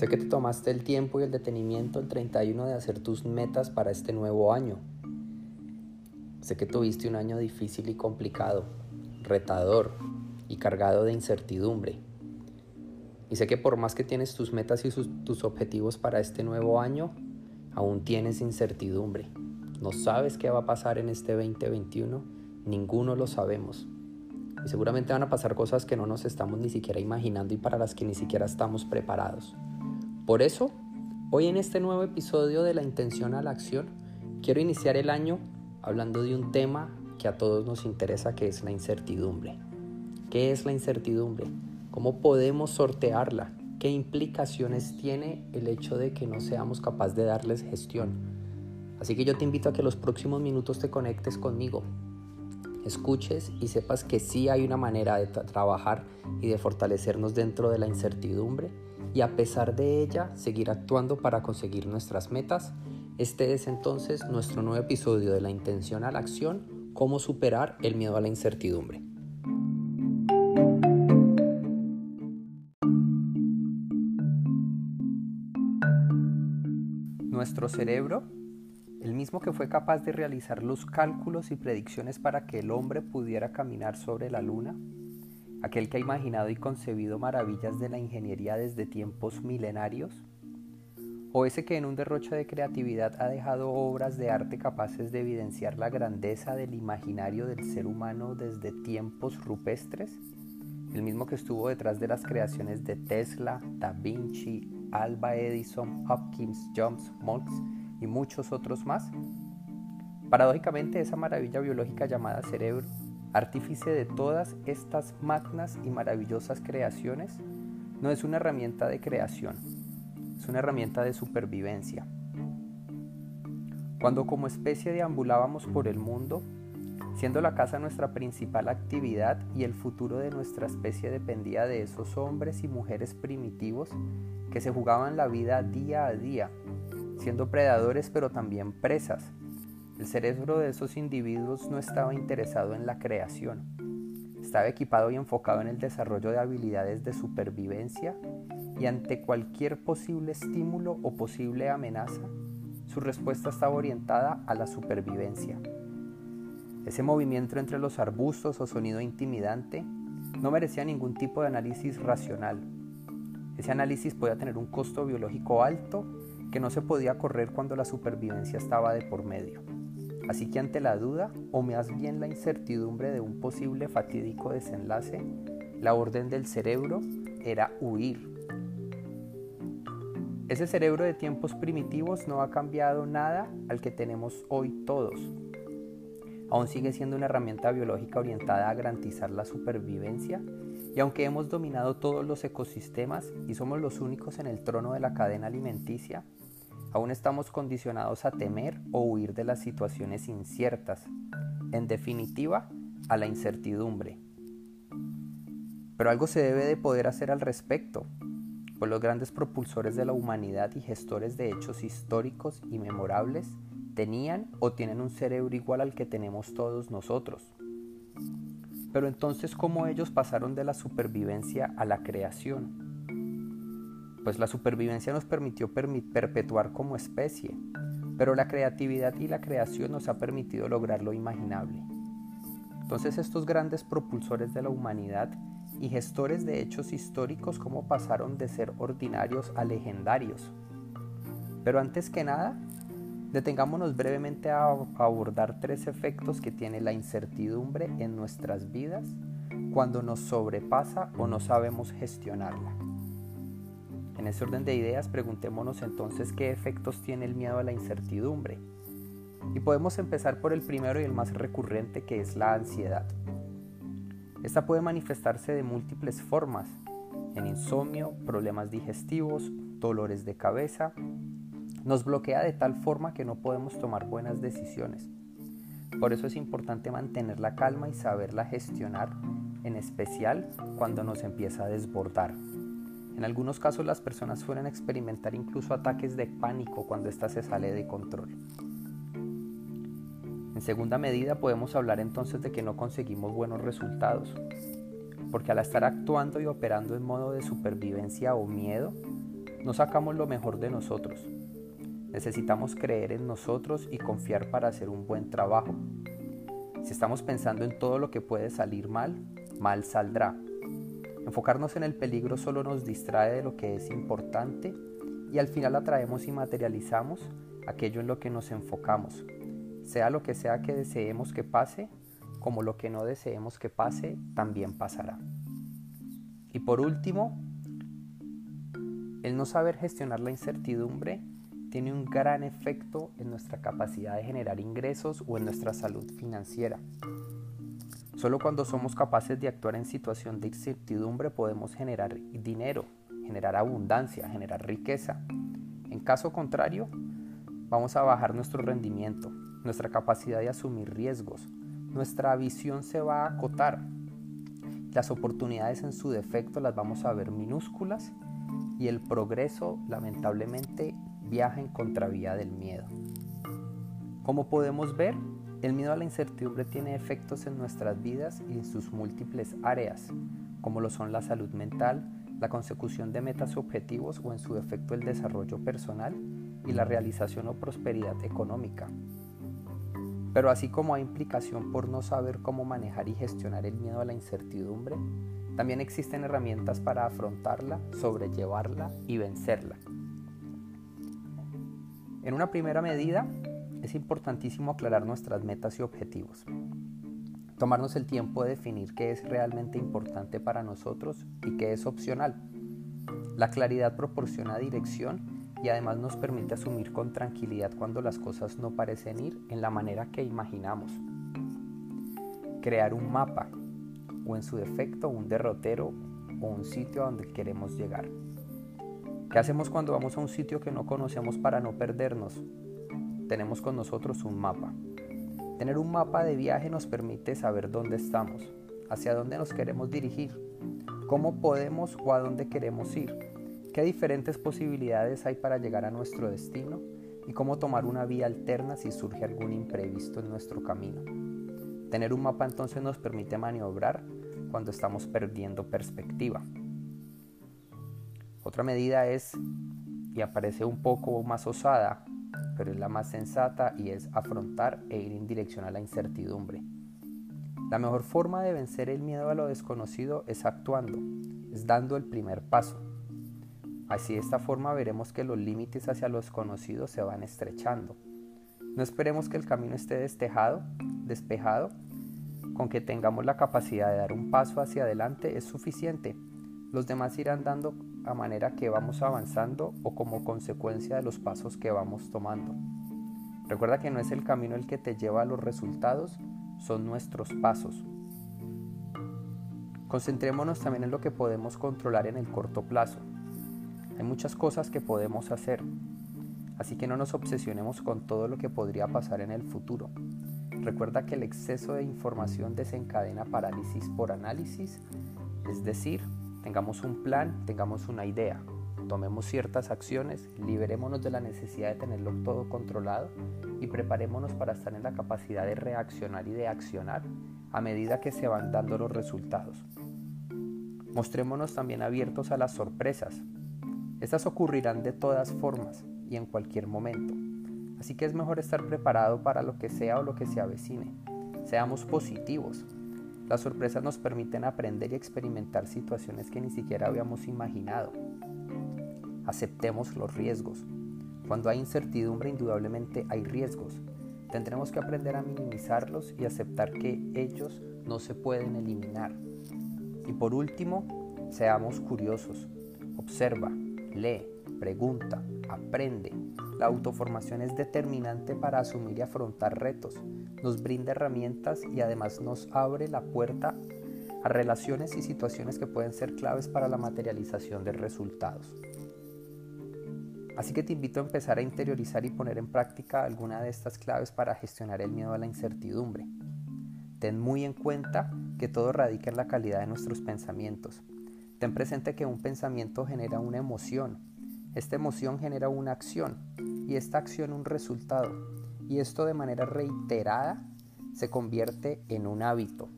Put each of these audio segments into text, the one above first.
Sé que te tomaste el tiempo y el detenimiento el 31 de hacer tus metas para este nuevo año. Sé que tuviste un año difícil y complicado, retador y cargado de incertidumbre. Y sé que por más que tienes tus metas y tus objetivos para este nuevo año, aún tienes incertidumbre. No sabes qué va a pasar en este 2021, ninguno lo sabemos. Y seguramente van a pasar cosas que no nos estamos ni siquiera imaginando y para las que ni siquiera estamos preparados. Por eso, hoy en este nuevo episodio de la intención a la acción, quiero iniciar el año hablando de un tema que a todos nos interesa, que es la incertidumbre. ¿Qué es la incertidumbre? ¿Cómo podemos sortearla? ¿Qué implicaciones tiene el hecho de que no seamos capaces de darles gestión? Así que yo te invito a que los próximos minutos te conectes conmigo, escuches y sepas que sí hay una manera de trabajar y de fortalecernos dentro de la incertidumbre y a pesar de ella seguir actuando para conseguir nuestras metas. Este es entonces nuestro nuevo episodio de la intención a la acción, cómo superar el miedo a la incertidumbre. Nuestro cerebro, el mismo que fue capaz de realizar los cálculos y predicciones para que el hombre pudiera caminar sobre la luna, aquel que ha imaginado y concebido maravillas de la ingeniería desde tiempos milenarios, o ese que en un derroche de creatividad ha dejado obras de arte capaces de evidenciar la grandeza del imaginario del ser humano desde tiempos rupestres, el mismo que estuvo detrás de las creaciones de Tesla, Da Vinci, Alba Edison, Hopkins, Jones, Monks y muchos otros más. Paradójicamente, esa maravilla biológica llamada cerebro artífice de todas estas magnas y maravillosas creaciones, no es una herramienta de creación, es una herramienta de supervivencia. Cuando como especie deambulábamos por el mundo, siendo la casa nuestra principal actividad y el futuro de nuestra especie dependía de esos hombres y mujeres primitivos que se jugaban la vida día a día, siendo predadores pero también presas, el cerebro de esos individuos no estaba interesado en la creación, estaba equipado y enfocado en el desarrollo de habilidades de supervivencia y ante cualquier posible estímulo o posible amenaza, su respuesta estaba orientada a la supervivencia. Ese movimiento entre los arbustos o sonido intimidante no merecía ningún tipo de análisis racional. Ese análisis podía tener un costo biológico alto que no se podía correr cuando la supervivencia estaba de por medio. Así que ante la duda, o más bien la incertidumbre de un posible fatídico desenlace, la orden del cerebro era huir. Ese cerebro de tiempos primitivos no ha cambiado nada al que tenemos hoy todos. Aún sigue siendo una herramienta biológica orientada a garantizar la supervivencia y aunque hemos dominado todos los ecosistemas y somos los únicos en el trono de la cadena alimenticia, Aún estamos condicionados a temer o huir de las situaciones inciertas, en definitiva, a la incertidumbre. Pero algo se debe de poder hacer al respecto, pues los grandes propulsores de la humanidad y gestores de hechos históricos y memorables tenían o tienen un cerebro igual al que tenemos todos nosotros. Pero entonces, ¿cómo ellos pasaron de la supervivencia a la creación? Pues la supervivencia nos permitió perpetuar como especie, pero la creatividad y la creación nos ha permitido lograr lo imaginable. Entonces estos grandes propulsores de la humanidad y gestores de hechos históricos como pasaron de ser ordinarios a legendarios. Pero antes que nada, detengámonos brevemente a abordar tres efectos que tiene la incertidumbre en nuestras vidas cuando nos sobrepasa o no sabemos gestionarla. En ese orden de ideas, preguntémonos entonces qué efectos tiene el miedo a la incertidumbre. Y podemos empezar por el primero y el más recurrente, que es la ansiedad. Esta puede manifestarse de múltiples formas, en insomnio, problemas digestivos, dolores de cabeza. Nos bloquea de tal forma que no podemos tomar buenas decisiones. Por eso es importante mantener la calma y saberla gestionar, en especial cuando nos empieza a desbordar. En algunos casos las personas suelen experimentar incluso ataques de pánico cuando ésta se sale de control. En segunda medida podemos hablar entonces de que no conseguimos buenos resultados. porque al estar actuando y operando en modo de supervivencia o miedo, no sacamos lo mejor de nosotros. Necesitamos creer en nosotros y confiar para hacer un buen trabajo. Si estamos pensando en todo lo que puede salir mal, mal saldrá. Enfocarnos en el peligro solo nos distrae de lo que es importante y al final atraemos y materializamos aquello en lo que nos enfocamos, sea lo que sea que deseemos que pase, como lo que no deseemos que pase, también pasará. Y por último, el no saber gestionar la incertidumbre tiene un gran efecto en nuestra capacidad de generar ingresos o en nuestra salud financiera. Solo cuando somos capaces de actuar en situación de incertidumbre podemos generar dinero, generar abundancia, generar riqueza. En caso contrario, vamos a bajar nuestro rendimiento, nuestra capacidad de asumir riesgos, nuestra visión se va a acotar, las oportunidades en su defecto las vamos a ver minúsculas y el progreso lamentablemente viaja en contravía del miedo. Como podemos ver, el miedo a la incertidumbre tiene efectos en nuestras vidas y en sus múltiples áreas, como lo son la salud mental, la consecución de metas objetivos o en su defecto el desarrollo personal y la realización o prosperidad económica. Pero así como hay implicación por no saber cómo manejar y gestionar el miedo a la incertidumbre, también existen herramientas para afrontarla, sobrellevarla y vencerla. En una primera medida, es importantísimo aclarar nuestras metas y objetivos. Tomarnos el tiempo de definir qué es realmente importante para nosotros y qué es opcional. La claridad proporciona dirección y además nos permite asumir con tranquilidad cuando las cosas no parecen ir en la manera que imaginamos. Crear un mapa o en su defecto un derrotero o un sitio a donde queremos llegar. ¿Qué hacemos cuando vamos a un sitio que no conocemos para no perdernos? Tenemos con nosotros un mapa. Tener un mapa de viaje nos permite saber dónde estamos, hacia dónde nos queremos dirigir, cómo podemos o a dónde queremos ir, qué diferentes posibilidades hay para llegar a nuestro destino y cómo tomar una vía alterna si surge algún imprevisto en nuestro camino. Tener un mapa entonces nos permite maniobrar cuando estamos perdiendo perspectiva. Otra medida es, y aparece un poco más osada, pero es la más sensata y es afrontar e ir en dirección a la incertidumbre. La mejor forma de vencer el miedo a lo desconocido es actuando, es dando el primer paso. Así de esta forma veremos que los límites hacia lo desconocido se van estrechando. No esperemos que el camino esté despejado, despejado, con que tengamos la capacidad de dar un paso hacia adelante es suficiente. Los demás irán dando a manera que vamos avanzando o como consecuencia de los pasos que vamos tomando. Recuerda que no es el camino el que te lleva a los resultados, son nuestros pasos. Concentrémonos también en lo que podemos controlar en el corto plazo. Hay muchas cosas que podemos hacer, así que no nos obsesionemos con todo lo que podría pasar en el futuro. Recuerda que el exceso de información desencadena parálisis por análisis, es decir, Tengamos un plan, tengamos una idea, tomemos ciertas acciones, liberémonos de la necesidad de tenerlo todo controlado y preparémonos para estar en la capacidad de reaccionar y de accionar a medida que se van dando los resultados. Mostrémonos también abiertos a las sorpresas. Estas ocurrirán de todas formas y en cualquier momento. Así que es mejor estar preparado para lo que sea o lo que se avecine. Seamos positivos, las sorpresas nos permiten aprender y experimentar situaciones que ni siquiera habíamos imaginado. Aceptemos los riesgos. Cuando hay incertidumbre, indudablemente hay riesgos. Tendremos que aprender a minimizarlos y aceptar que ellos no se pueden eliminar. Y por último, seamos curiosos. Observa, lee, pregunta, aprende. La autoformación es determinante para asumir y afrontar retos nos brinda herramientas y además nos abre la puerta a relaciones y situaciones que pueden ser claves para la materialización de resultados. Así que te invito a empezar a interiorizar y poner en práctica alguna de estas claves para gestionar el miedo a la incertidumbre. Ten muy en cuenta que todo radica en la calidad de nuestros pensamientos. Ten presente que un pensamiento genera una emoción, esta emoción genera una acción y esta acción un resultado y esto de manera reiterada se convierte en un hábito.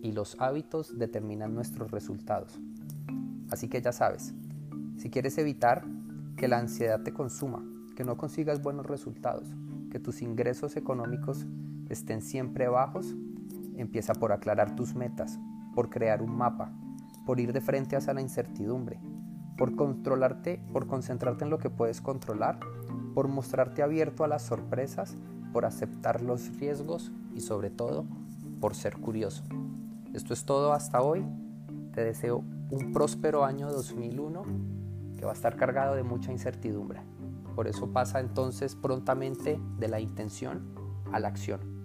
y los hábitos determinan nuestros resultados. Así que ya sabes, si quieres evitar que la ansiedad te consuma, que no consigas buenos resultados, que tus ingresos económicos estén siempre bajos, empieza por aclarar tus metas, por crear un mapa, por ir de frente hacia la incertidumbre, por controlarte, por concentrarte en lo que puedes controlar, por mostrarte abierto a las sorpresas, por aceptar los riesgos y sobre todo por ser curioso. Esto es todo hasta hoy. Te deseo un próspero año 2001 que va a estar cargado de mucha incertidumbre. Por eso pasa entonces prontamente de la intención a la acción.